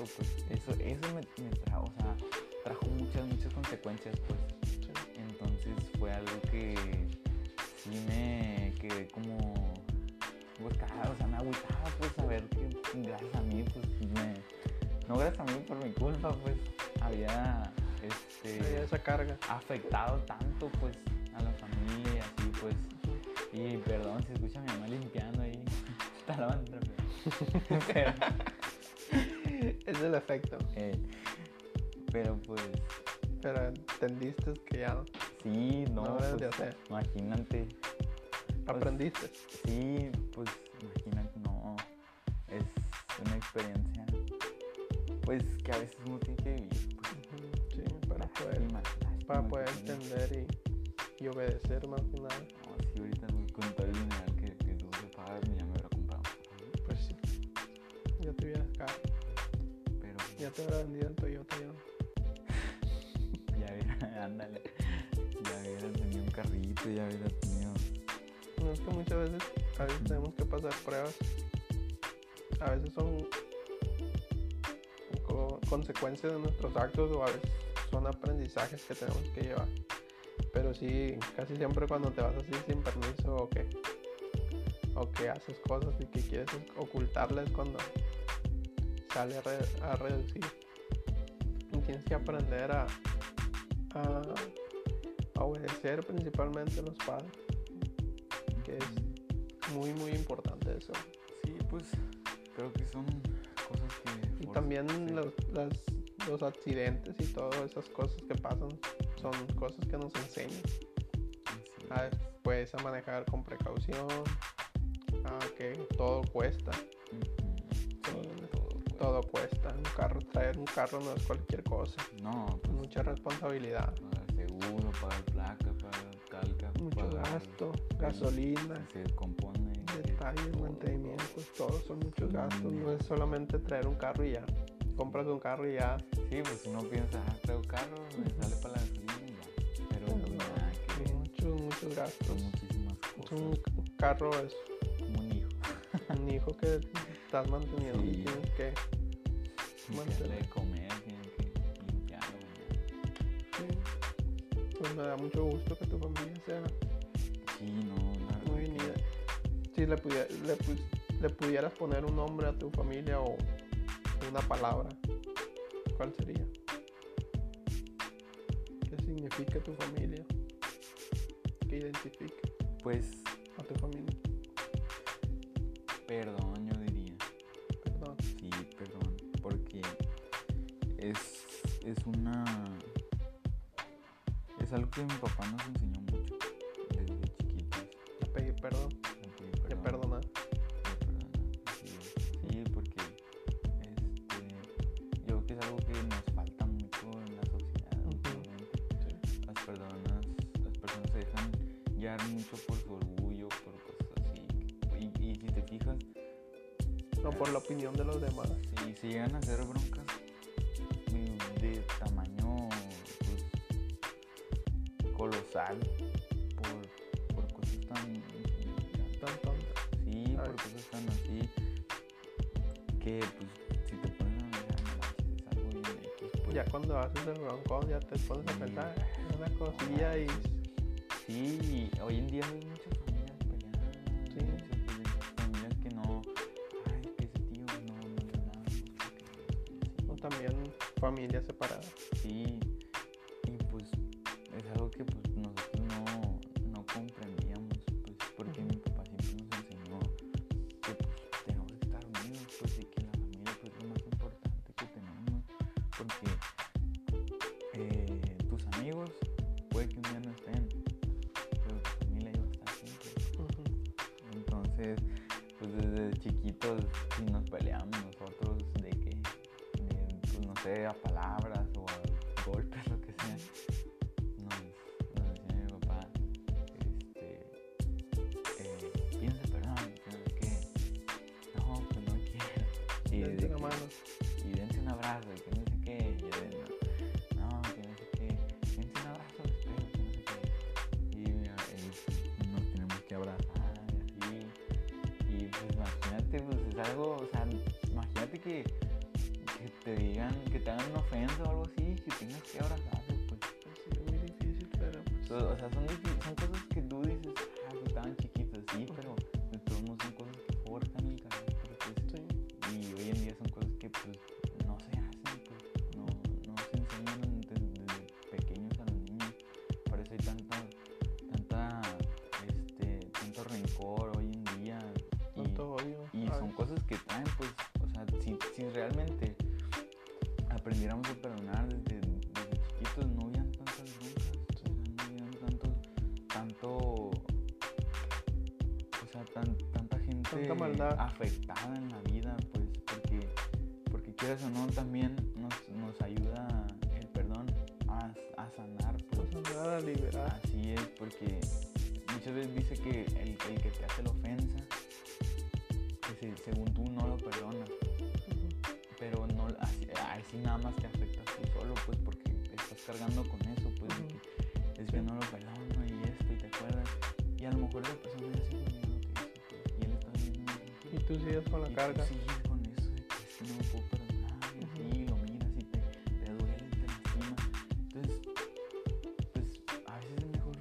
eso, pues, eso, eso me, me trajo, o sea, trajo muchas, muchas consecuencias, pues, Sí. entonces fue algo que sí me quedé como, pues o sea, me agüitaba pues saber que gracias a mí, pues me, no gracias a mí por mi culpa, pues había este Había esa carga. afectado tanto pues a la familia y así pues y perdón si escucha a mi mamá limpiando ahí está trapeador. pero, entendiste que ya sí no, no debes de pues, hacer. imagínate Aprendiste. sí pues imagínate no es una experiencia pues que a veces uno tiene que vivir pues, Sí, para poder, lástima, para poder entender y, y obedecer más que nada. no, sí ahorita güey, con todo el dinero que, que tuve que pagar ya me hubiera comprado Pues sí. Ya te hubieras carro. pero Ya te hubiera vendido el Toyota yo. Ya hubiera, ándale. Ya hubiera tenido un carrito, ya hubiera tenido. No, es que muchas veces, a veces tenemos que pasar pruebas. A veces son co- consecuencias de nuestros actos o a veces son aprendizajes que tenemos que llevar. Pero sí, casi siempre cuando te vas así sin permiso o que, o que haces cosas y que quieres ocultarles cuando sale a, re- a reducir. Tienes que aprender a, a, a obedecer principalmente a los padres que es muy muy importante eso. Sí, pues creo que son cosas que. y también sí, los, las- los accidentes y todas esas cosas que pasan son cosas que nos enseñan. Sí, a, pues a manejar con precaución a que todo cuesta todo, cuesta un carro traer un carro no es cualquier cosa No, es pues. mucha responsabilidad seguro, pagar placa, pagar calca. mucho pagar gasto gasolina Se compone. detalles todo, mantenimientos todos son muchos gastos no Mm. es solamente traer un carro y ya compras un carro y ya Sí, pues uno piensa, ah, traigo carro, me sale para la gasolina y ya. Pero no, no, muchos muchos gastos muchísimas cosas. un carro es Como un hijo. un hijo que estás manteniendo y tienes que mantener. comer, tienen que limpiarlo, bañar. Sí. Pues me da mucho gusto que tu familia sea Sí, no, muy que- unida. Si le, pudiera- le, le pudieras poner un nombre a tu familia o una palabra, ¿cuál sería? ¿Qué significa tu familia? ¿Qué identifica Pues, a tu familia? perdón, Es algo que mi papá nos enseñó mucho cuando haces el broncón ya te pones a pensar "Ah, una cosilla y Sí, hoy en día hay muchas familias peleadas, Sí. muchas fami- familias que no, ay, que ese tío no, no le da, no sé qué, o también familias separadas. Sí, Pues desde chiquitos nos peleamos nosotros de que, pues no sé, a palabras algo, o sea, imagínate que, que te digan, que te hagan una ofensa o algo así, que tengas que abrazarse, pues. Sí, es muy difícil, pero pues, O sea, son, son cosas tanta maldad. afectada en la vida, pues, porque, porque quieras o no, también tú sigues con la y tú carga. sigues con eso de que es que no lo puedo perdonar y Ujú. así lo miras y te, te duele, te lastima. Entonces, pues a veces es mejor,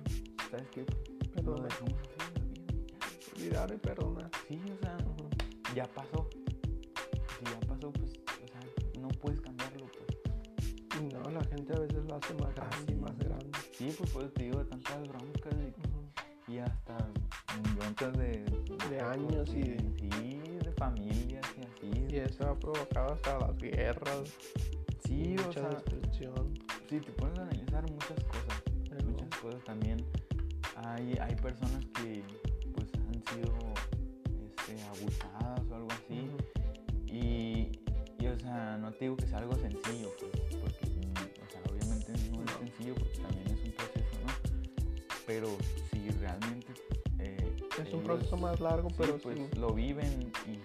¿sabes qué? Lo Perdonar. dejamos así en la vida y ya. Olvidar y perdonar. Sí, o sea, Ujú. ya pasó. Si ya pasó, pues, o sea, no puedes cambiarlo, pues. No, la gente a veces lo hace más grande y más grande. Sí, pues, pues te digo, de tantas broncas y, hasta broncas de... De años y de- Sí, de familias y así. Y eso ha provocado hasta las guerras, Sí, o mucha sea, destrucción. Sí, te puedes analizar muchas cosas, Pero- muchas cosas también. Hay, hay personas que pues han sido este, abusadas o algo así Ujú. y, y, o sea, no te digo que sea algo sencillo, pues, porque, o sea, obviamente no es sencillo porque también es un proceso, ¿no? Pero si realmente... eh, Es un proceso más largo, sí, pero pues sí. lo viven y,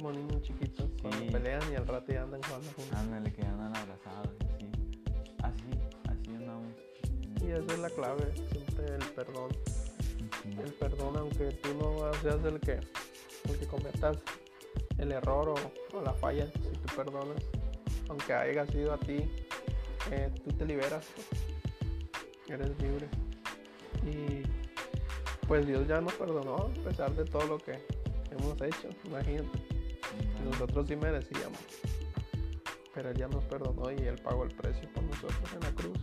Como niños chiquitos, cuando Sí. pelean y al rato ya andan jugando juntos. Ándale, que andan abrazados y así. Así, andamos. Y esa es la clave, siempre el perdón. Ujú. El perdón, aunque tú no seas el que, el que cometas el error o, o la falla, si tú perdonas, aunque haya sido a ti, eh, tú te liberas, eres libre. Y pues Dios ya nos perdonó a pesar de todo lo que hemos hecho, imagínate. Nosotros sí merecíamos. Pero Él ya nos perdonó y Él pagó el precio por nosotros en la cruz.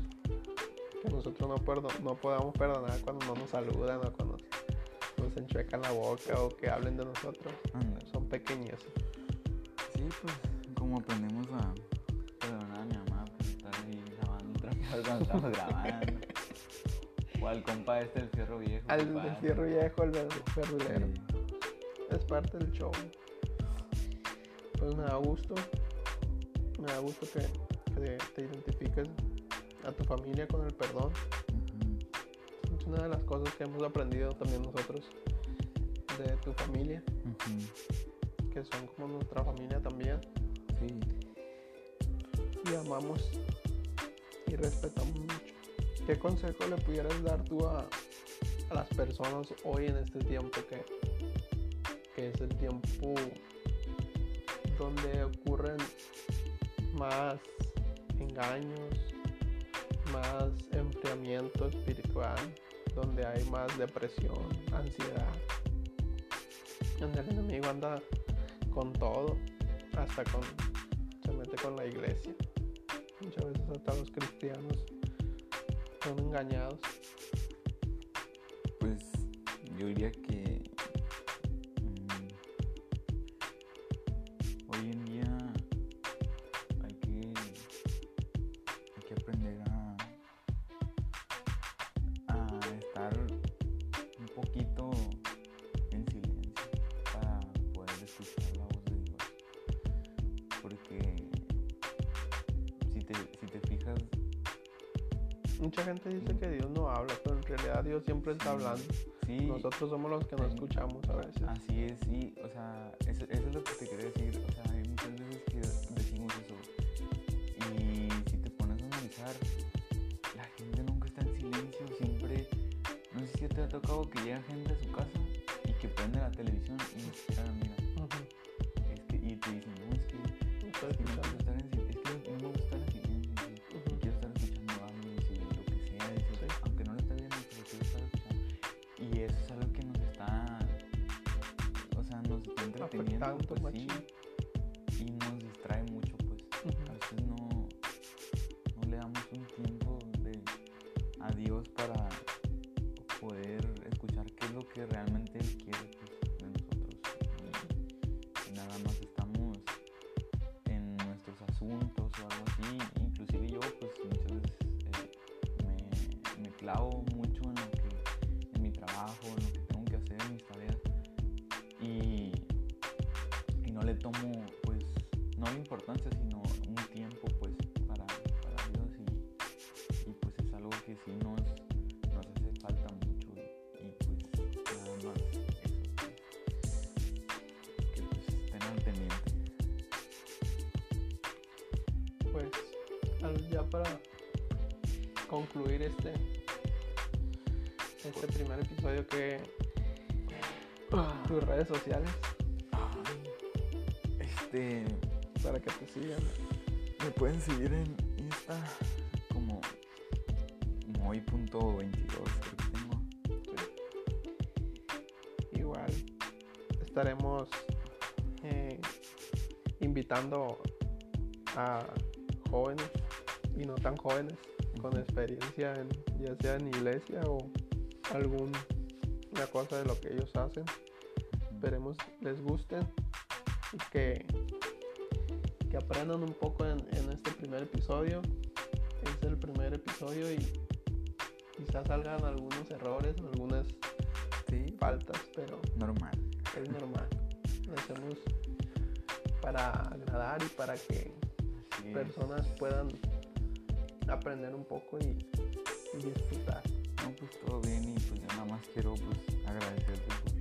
Que nosotros no, perdo- no podamos perdonar cuando no nos saludan o cuando nos enchuecan la boca o que hablen de nosotros. Son pequeñeces. Sí, pues como aprendemos a perdonar a mi mamá por estar ahí lavando un trapeador cuando estamos grabando. O al compa este del fierro viejo. Al del fierro viejo, el ver- verdulero. Sí. Es parte del show. Pues me da gusto. Me da gusto que, que te identifiques a tu familia con el perdón. Es una de las cosas que hemos aprendido también nosotros de tu familia, que son como nuestra familia también. Sí. Y amamos y respetamos mucho. ¿Qué consejo le pudieras dar tú a, a las personas hoy en este tiempo que, que es el tiempo donde ocurren más engaños, más enfriamiento espiritual, donde hay más depresión, ansiedad, donde el enemigo anda con todo, hasta con se mete con la iglesia. Muchas veces hasta los cristianos son engañados. Pues yo diría que Dios siempre está hablando. sí, Nosotros somos los que no escuchamos a veces. Así es, sí, o sea, eso, eso es lo que te quería decir, o sea, hay muchas veces que decimos eso y si te pones a analizar la gente nunca está en silencio, siempre, no sé si te ha tocado que llega gente a su casa y que prende la televisión y ni siquiera la mira. Y te dicen, no, es que, No entreteniendo, Afectando, tomo pues no la importancia sino un tiempo pues para, para Dios y, y, pues es algo que sí nos, nos hace falta mucho y, y, pues nada más eso que, pues estén al pendiente. Pues al- ya para concluir este este primer episodio que tus redes sociales este para que te sigan. Me pueden seguir en Insta como moy.22 creo que tengo. Igual estaremos eh, invitando a jóvenes y no tan jóvenes con experiencia en, ya sea en iglesia o alguna cosa de lo que ellos hacen. Esperemos les gusten que, que aprendan un poco en, en este primer episodio. Es el primer episodio y quizás salgan algunos errores, algunas sí faltas, pero normal es normal. Lo hacemos para agradar y para que personas puedan aprender un poco y, y disfrutar. No, pues todo bien y pues yo nada más quiero pues agradecerte